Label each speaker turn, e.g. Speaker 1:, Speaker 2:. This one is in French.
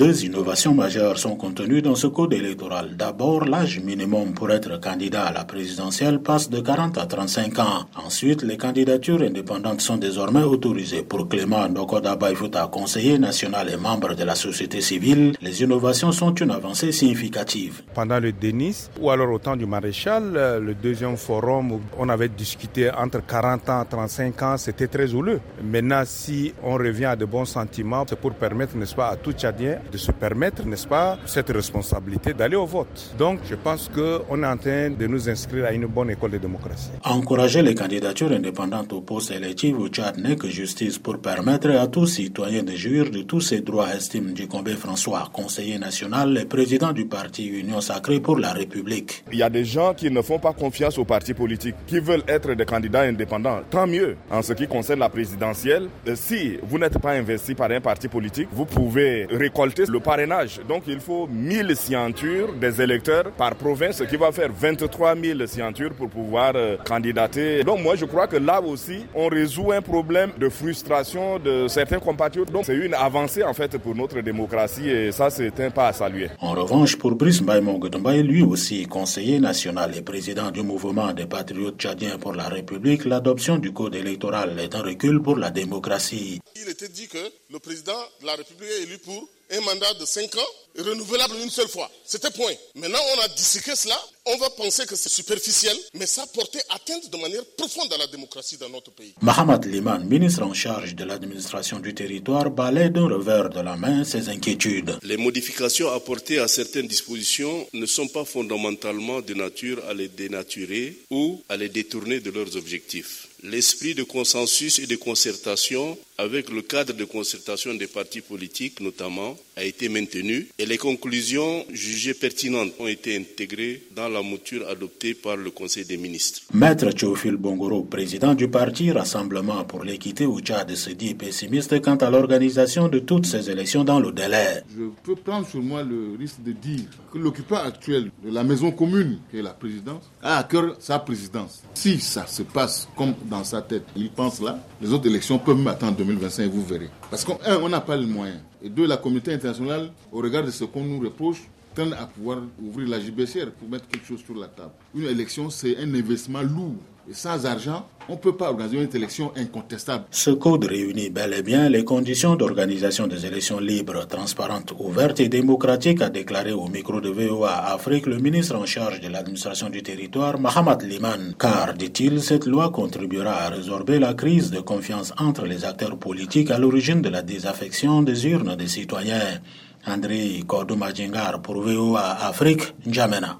Speaker 1: Deux innovations majeures sont contenues dans ce code électoral. D'abord, l'âge minimum pour être candidat à la présidentielle passe de 40 à 35 ans. Ensuite, les candidatures indépendantes sont désormais autorisées. Pour Clément Nokoda Baifouta, conseiller national et membre de la société civile, les innovations sont une avancée significative.
Speaker 2: Pendant le Denis, ou alors au temps du maréchal, euh, le deuxième forum, où on avait discuté entre 40 ans et 35 ans, c'était très houleux. Maintenant, si on revient à de bons sentiments, c'est pour permettre, n'est-ce pas, à tout Tchadien de se permettre, n'est-ce pas, cette responsabilité d'aller au vote. Donc, je pense qu'on est en train de nous inscrire à une bonne école de démocratie.
Speaker 1: Encourager les candidatures indépendantes aux postes électifs au Tchad n'est que justice pour permettre à tout citoyen de jouir de tous ses droits, estime Ducombé François, conseiller national et président du parti Union Sacrée pour la République.
Speaker 3: Il y a des gens qui ne font pas confiance aux partis politiques, qui veulent être des candidats indépendants. Tant mieux. En ce qui concerne la présidentielle, euh, si vous n'êtes pas investi par un parti politique, vous pouvez récolter le parrainage. Donc il faut 1000 signatures des électeurs par province, ce qui va faire 23 000 signatures pour pouvoir euh, candidater. Donc moi je crois que là aussi, on résout un problème de frustration de certains compatriotes. Donc c'est une avancée en fait pour notre démocratie et ça c'est un pas à saluer.
Speaker 1: En revanche, pour Brice Mbaye lui aussi conseiller national et président du mouvement des patriotes tchadiens pour la République, l'adoption du code électoral est un recul pour la démocratie.
Speaker 4: Il était dit que le président de la République est élu pour un mandat de 5 ans, renouvelable une seule fois. C'était point. Maintenant, on a disséqué cela. On va penser que c'est superficiel, mais ça portait atteinte de manière profonde à la démocratie dans notre pays.
Speaker 1: Mohamed Liman, ministre en charge de l'administration du territoire, balaie d'un revers de la main ses inquiétudes.
Speaker 5: Les modifications apportées à certaines dispositions ne sont pas fondamentalement de nature à les dénaturer ou à les détourner de leurs objectifs. L'esprit de consensus et de concertation avec le cadre de concertation des partis politiques notamment a été maintenu et les conclusions jugées pertinentes ont été intégrées dans la mouture adoptée par le Conseil des ministres.
Speaker 1: Maître Théophile Bongoro, président du parti Rassemblement pour l'équité au Tchad, se dit pessimiste quant à l'organisation de toutes ces élections dans le délai.
Speaker 6: Je peux prendre sur moi le risque de dire que l'occupant actuel de la maison commune, qui est la présidence, a à cœur sa présidence. Si ça se passe comme dans sa tête, il pense là, les autres élections peuvent m'attendre 2025, vous verrez. Parce qu'un, on n'a pas le moyen. Et deux, la communauté internationale, au regard de ce qu'on nous reproche, tend à pouvoir ouvrir la JBCR pour mettre quelque chose sur la table. Une élection, c'est un investissement lourd. Sans argent, on ne peut pas organiser une élection incontestable.
Speaker 1: Ce code réunit bel et bien les conditions d'organisation des élections libres, transparentes, ouvertes et démocratiques, a déclaré au micro de VOA Afrique le ministre en charge de l'administration du territoire, Mohamed Liman. Car, dit-il, cette loi contribuera à résorber la crise de confiance entre les acteurs politiques à l'origine de la désaffection des urnes des citoyens. André Kordouma pour VOA Afrique, N'Djamena.